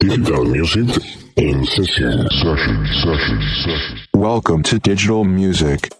Digital music in session. Session, session, session. Welcome to Digital Music.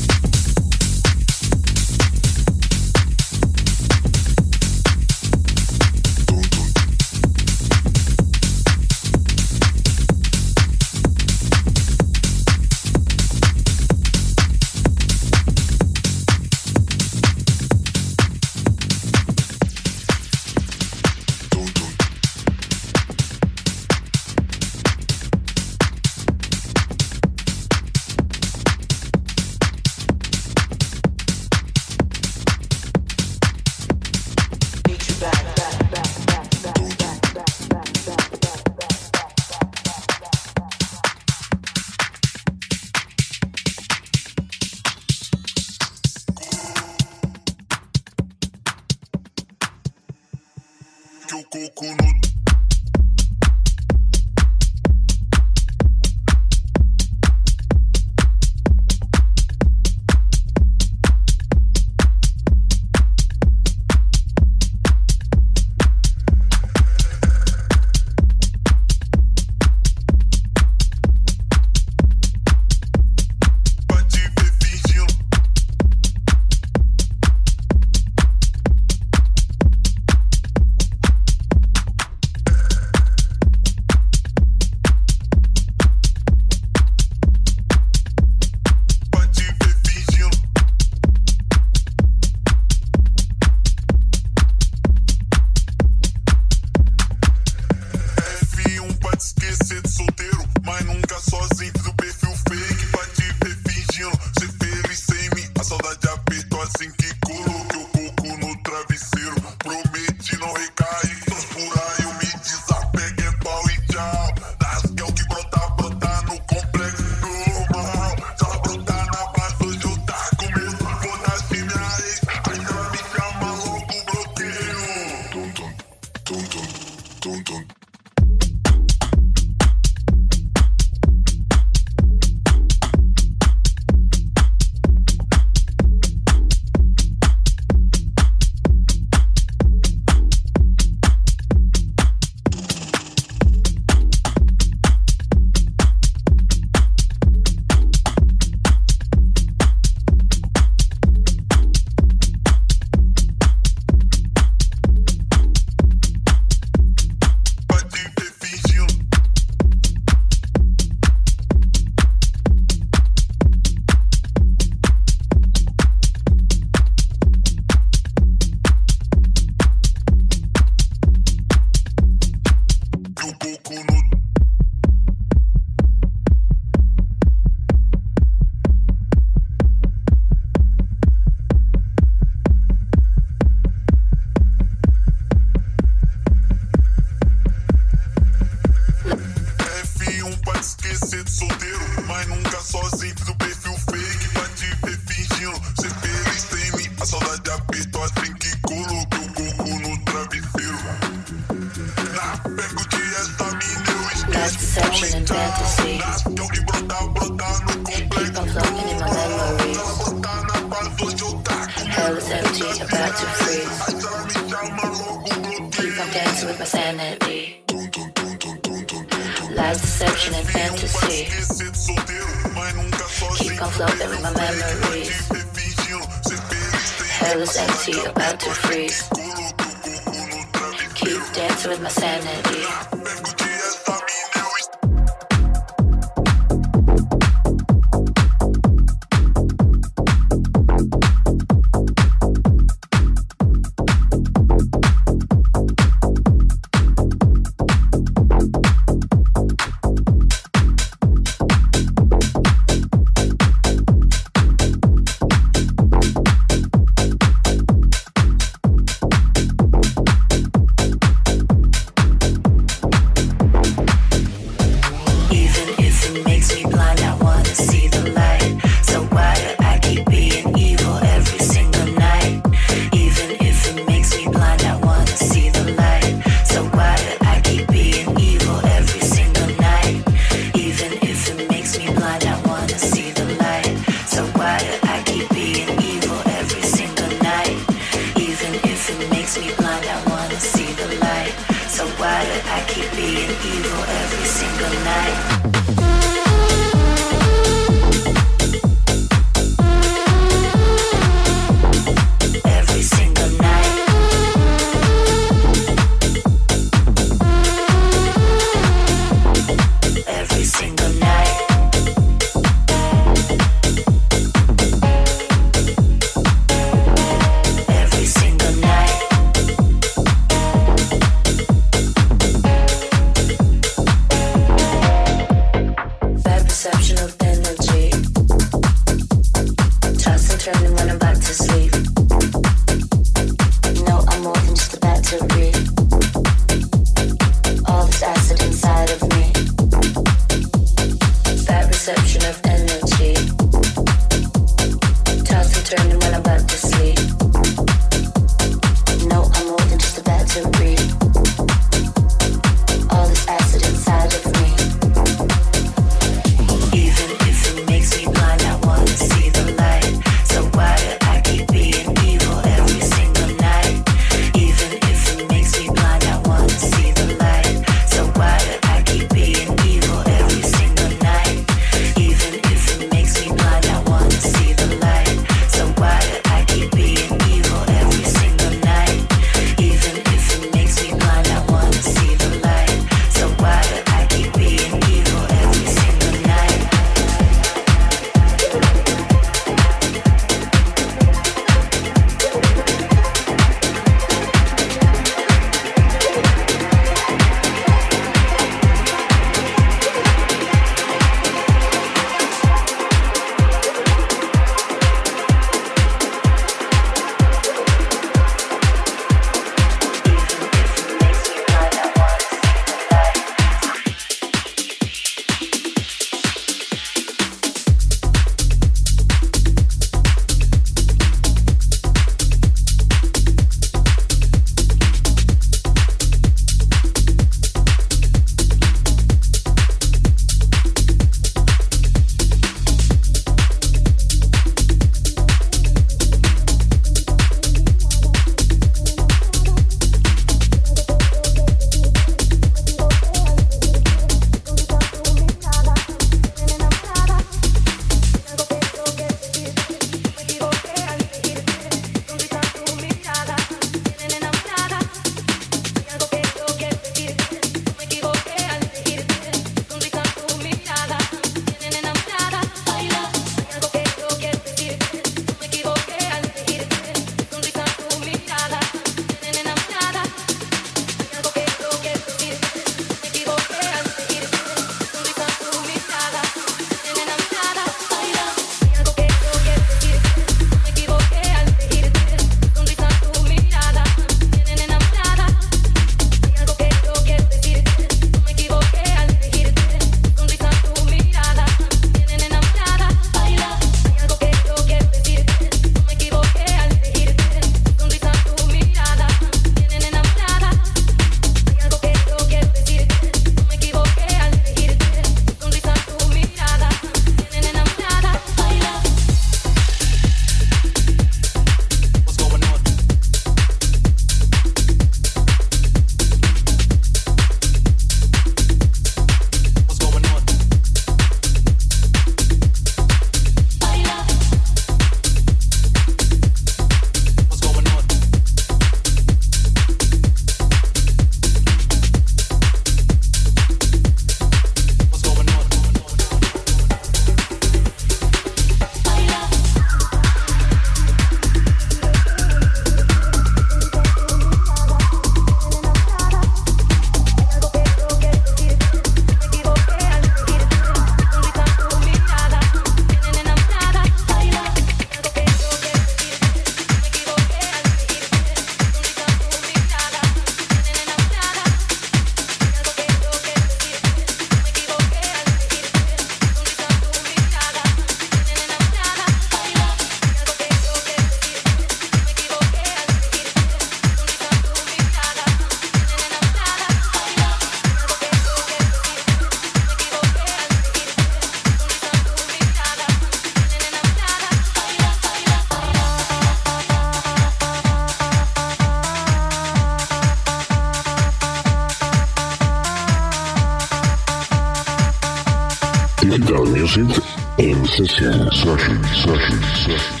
Session. Session, session, session.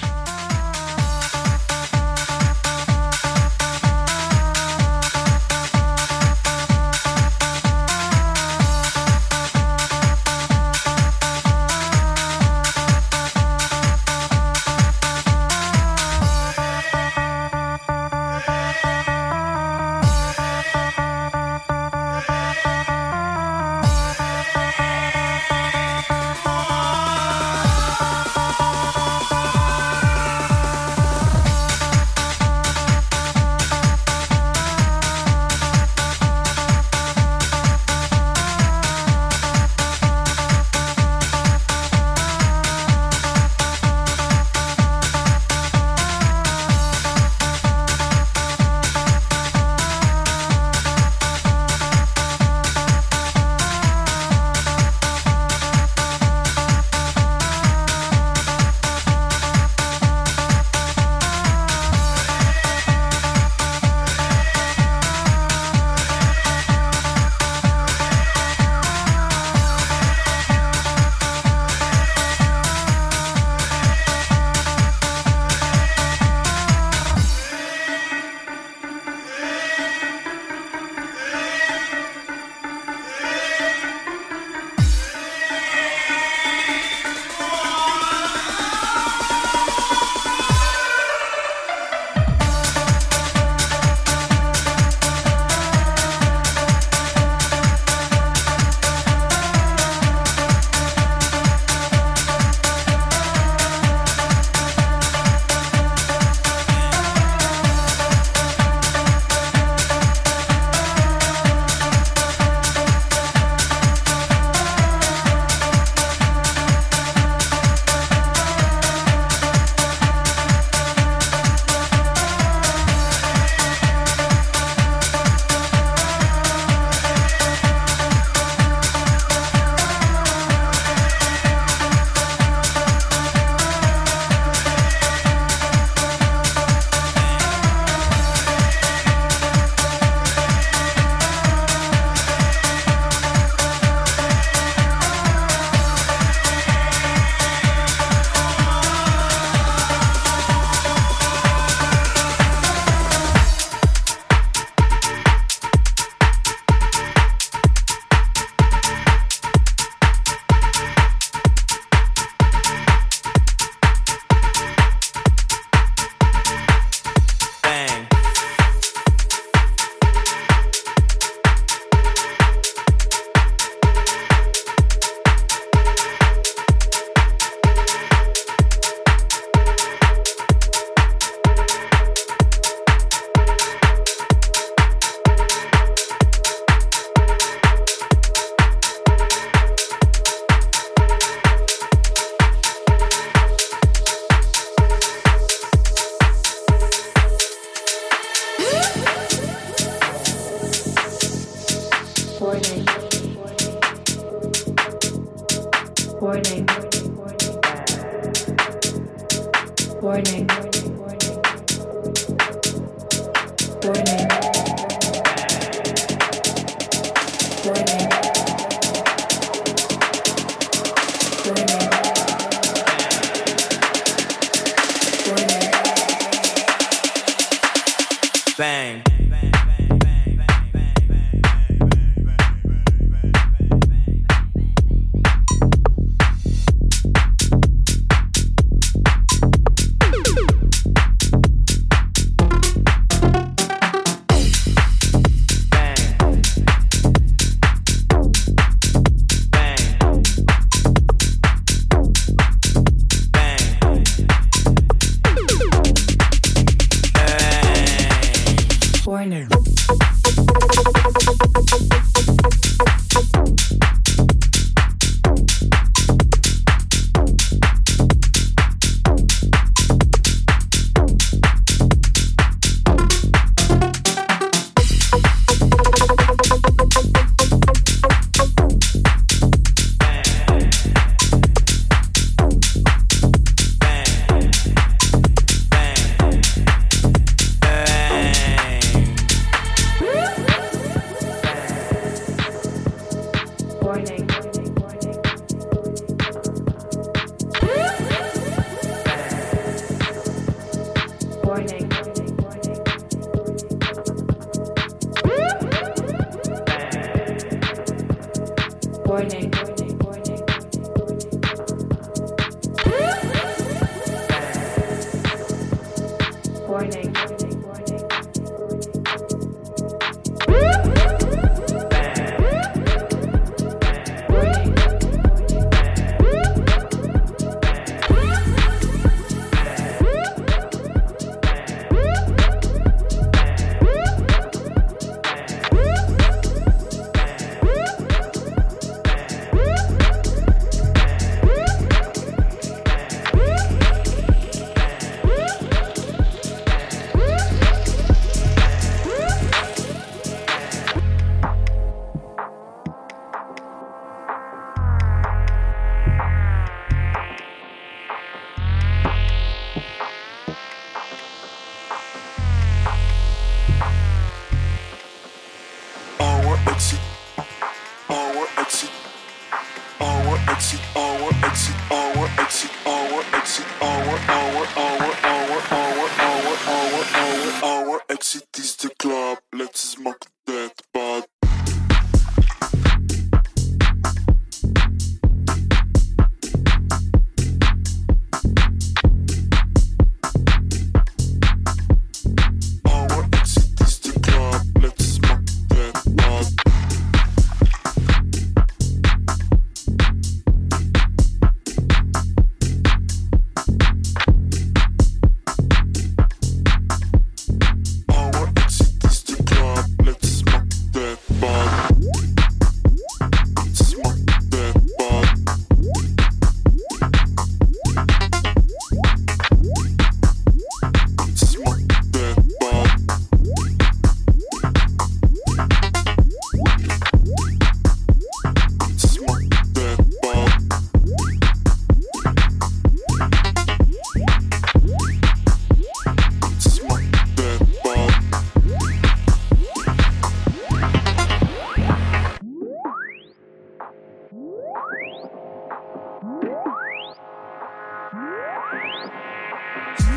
Bye.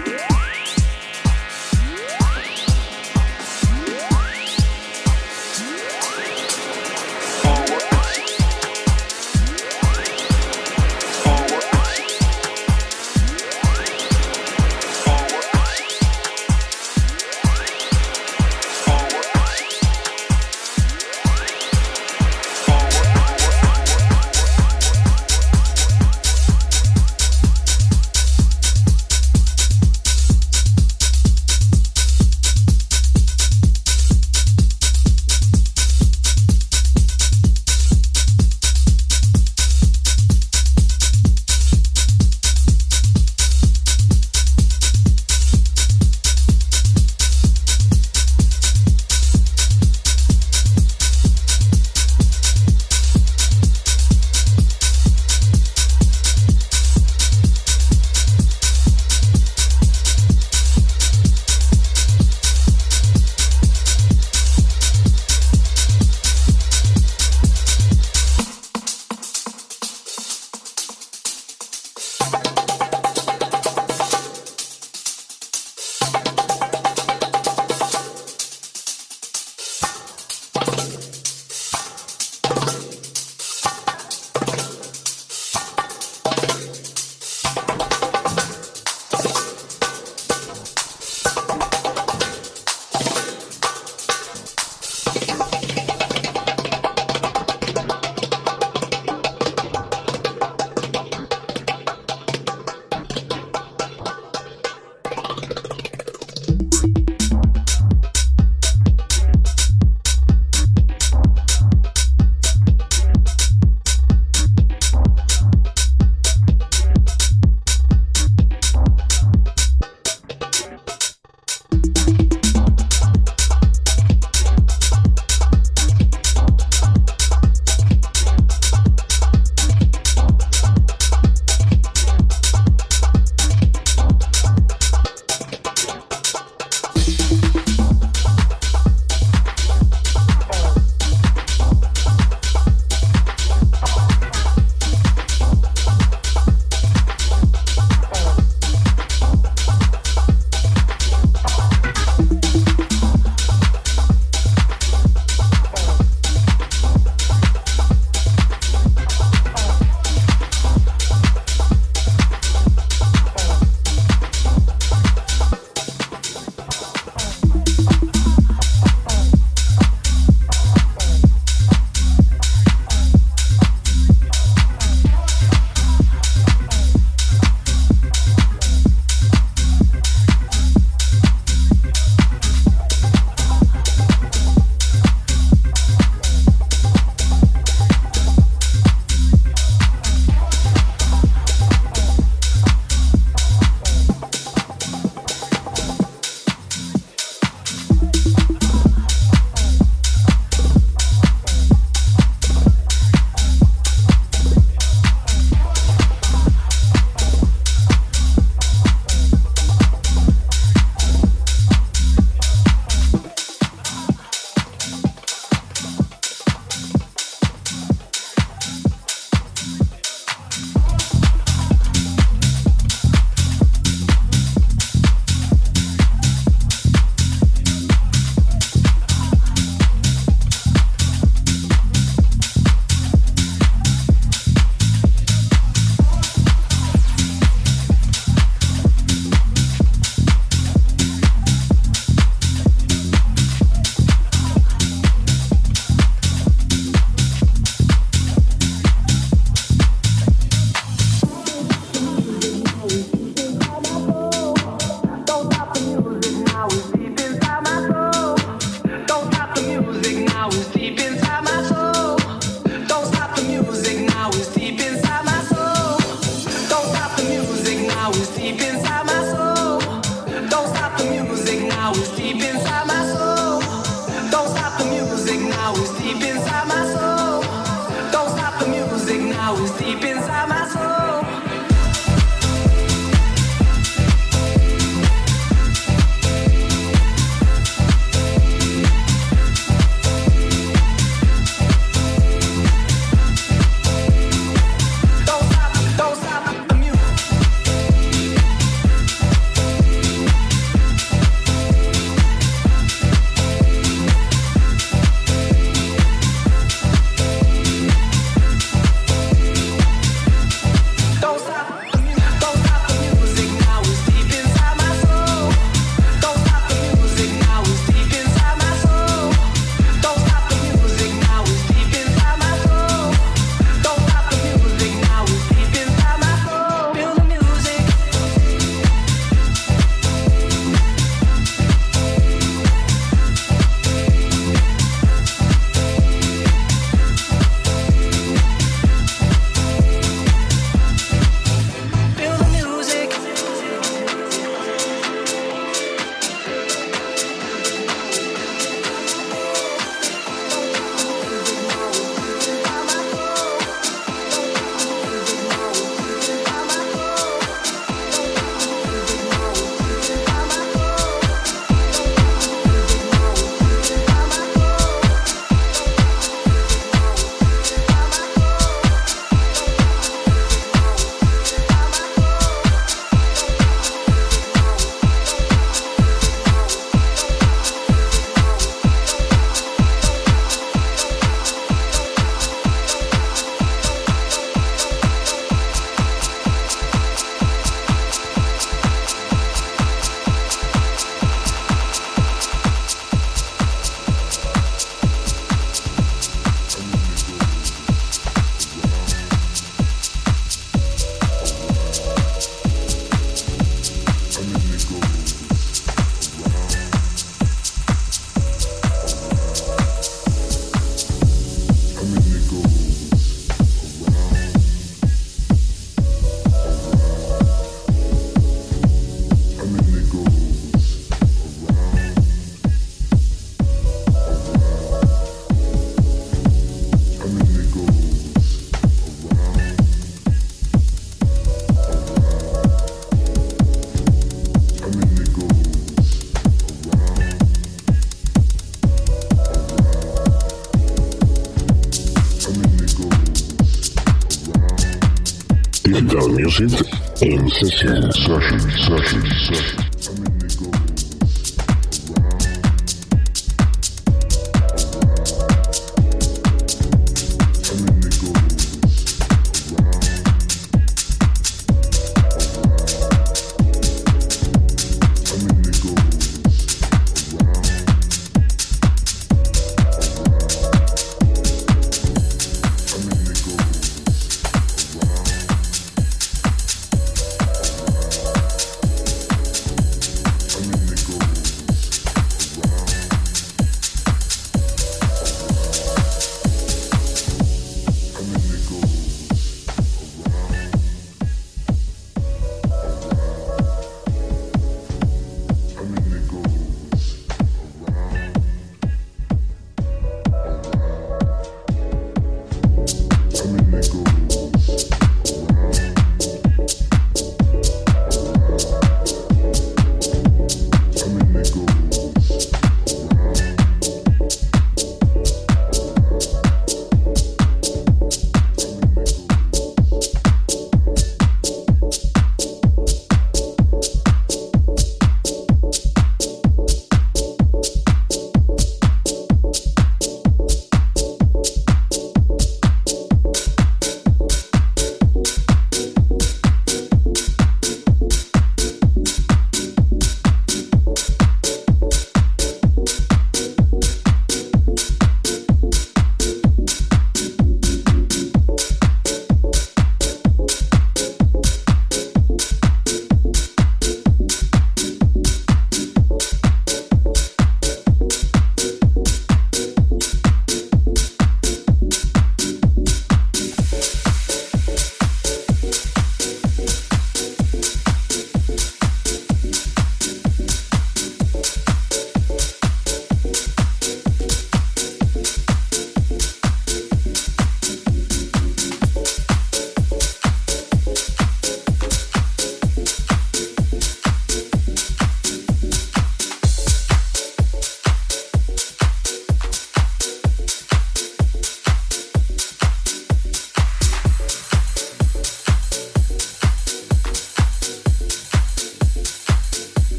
Music in session, session, session, session.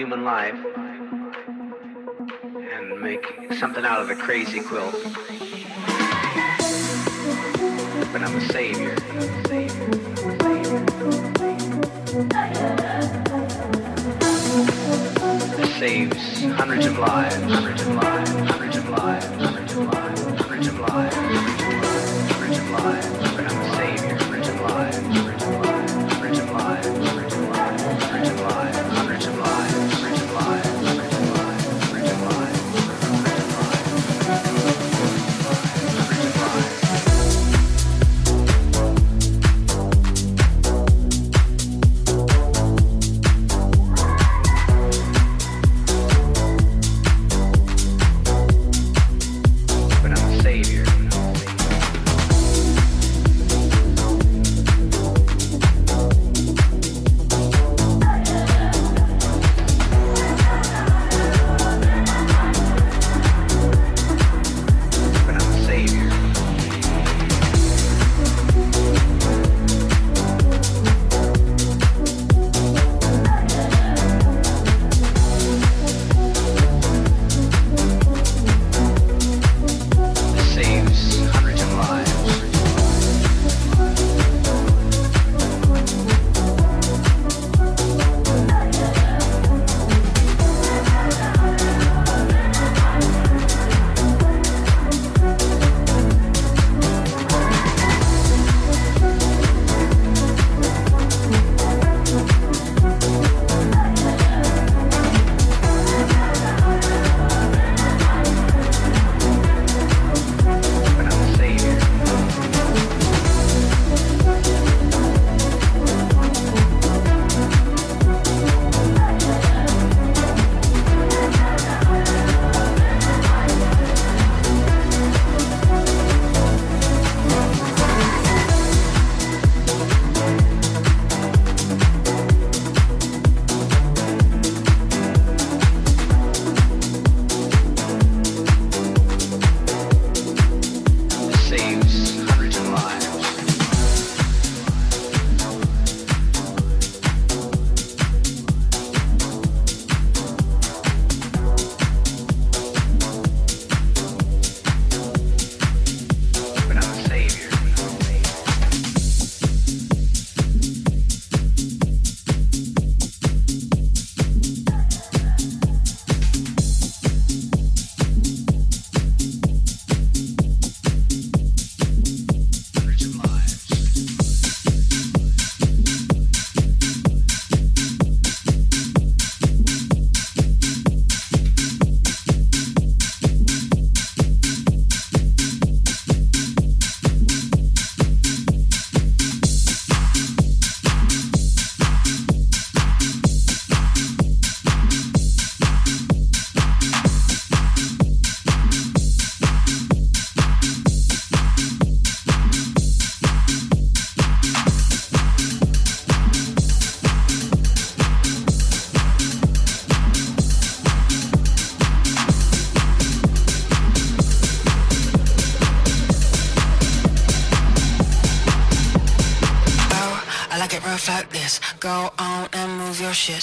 Human life and make something out of a crazy quilt.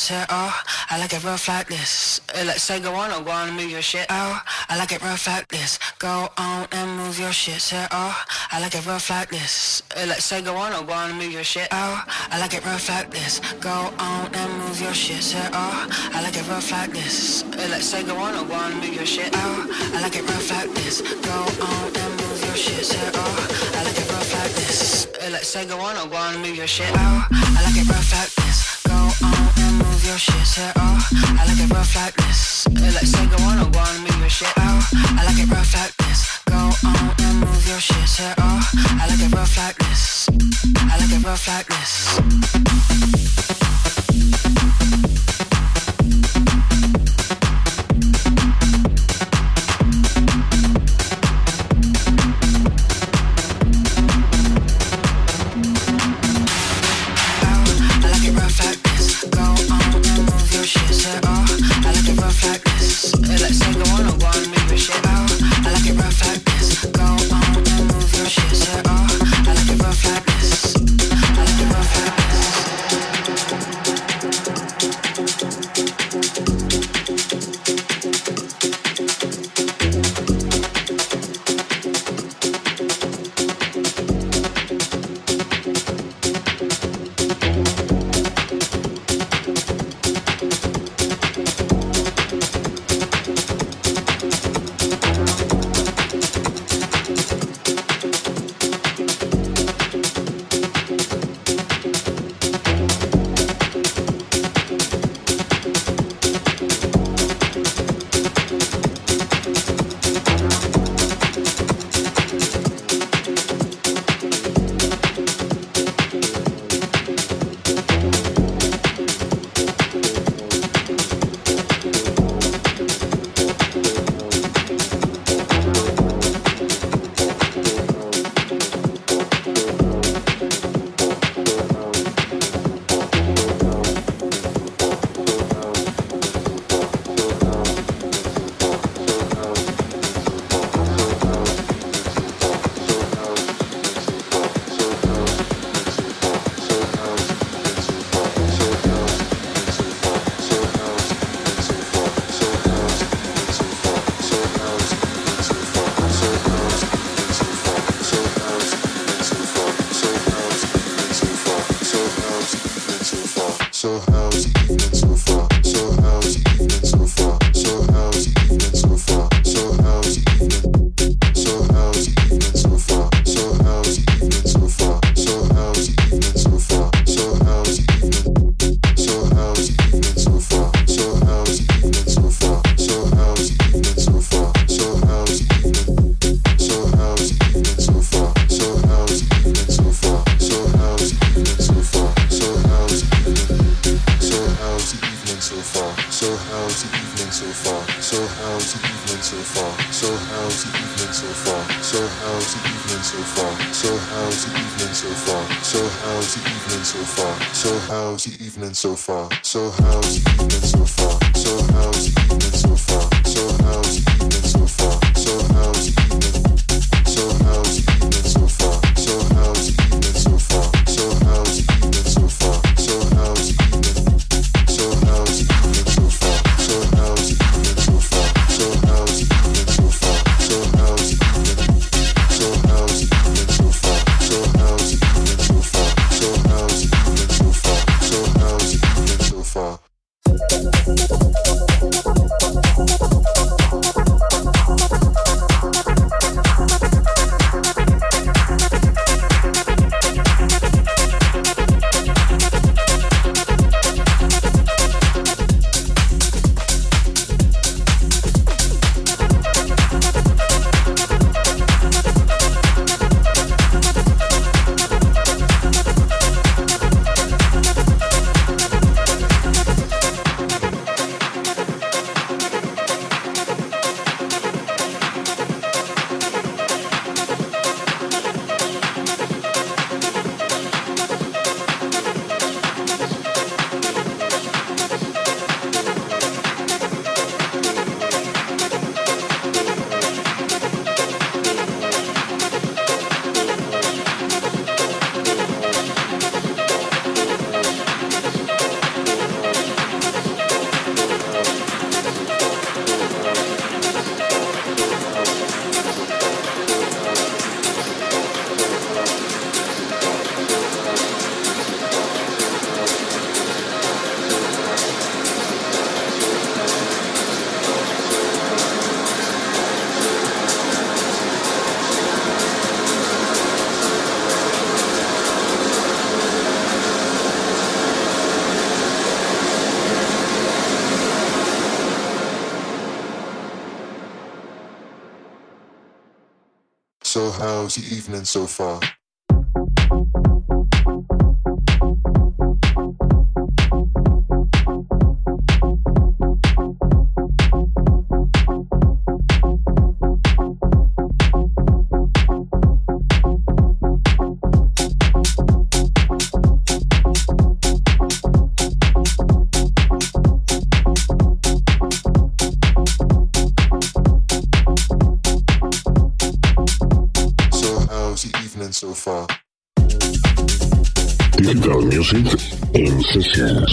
Say, oh, I like it rough like this. Uh, Let's say go on or go on and move your shit. Oh, I like it rough like this. Go on and move your shit. Say, oh, I like it rough like this. Uh, Let's say go on or go on and move your shit. Oh, I like it rough like this. Go on and move your shit. Say, oh, I like it rough like this. Uh, Let's say go on or go on and move your shit. Oh, I like it rough like this. Go on and move your shit. Say, oh, I like it rough like this. Let's say go on or go on and move your shit. Oh, I like it rough like your shit. Say, oh, I like it rough like this. Let's say go on or go on move your shit. Oh, I like it rough like this. Go on and move your shit. Say, oh, I like it rough like this. I like it rough like this. Evening so far? In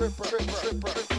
tripper, tripper, tripper.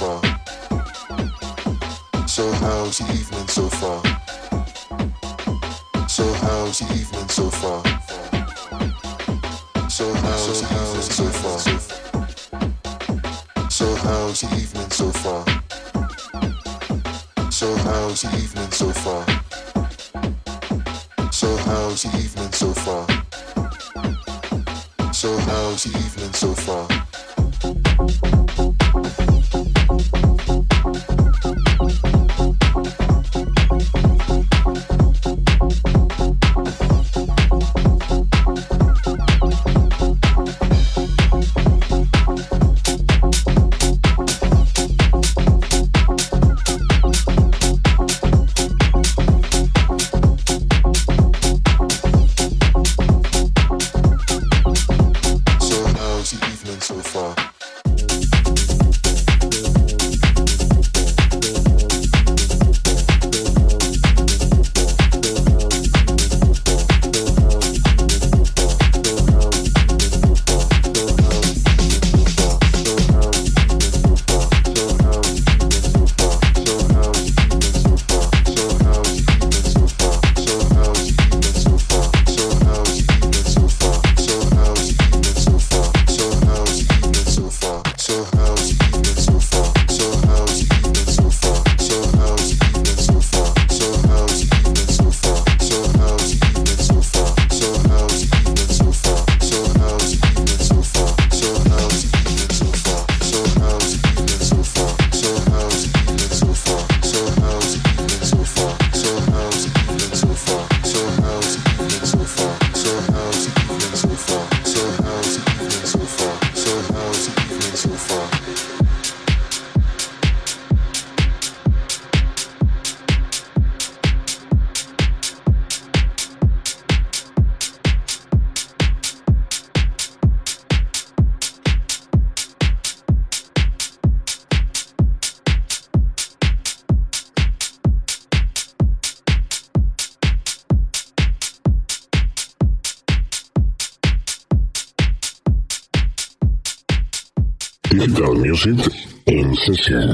Far? So how's the evening so far? Francisco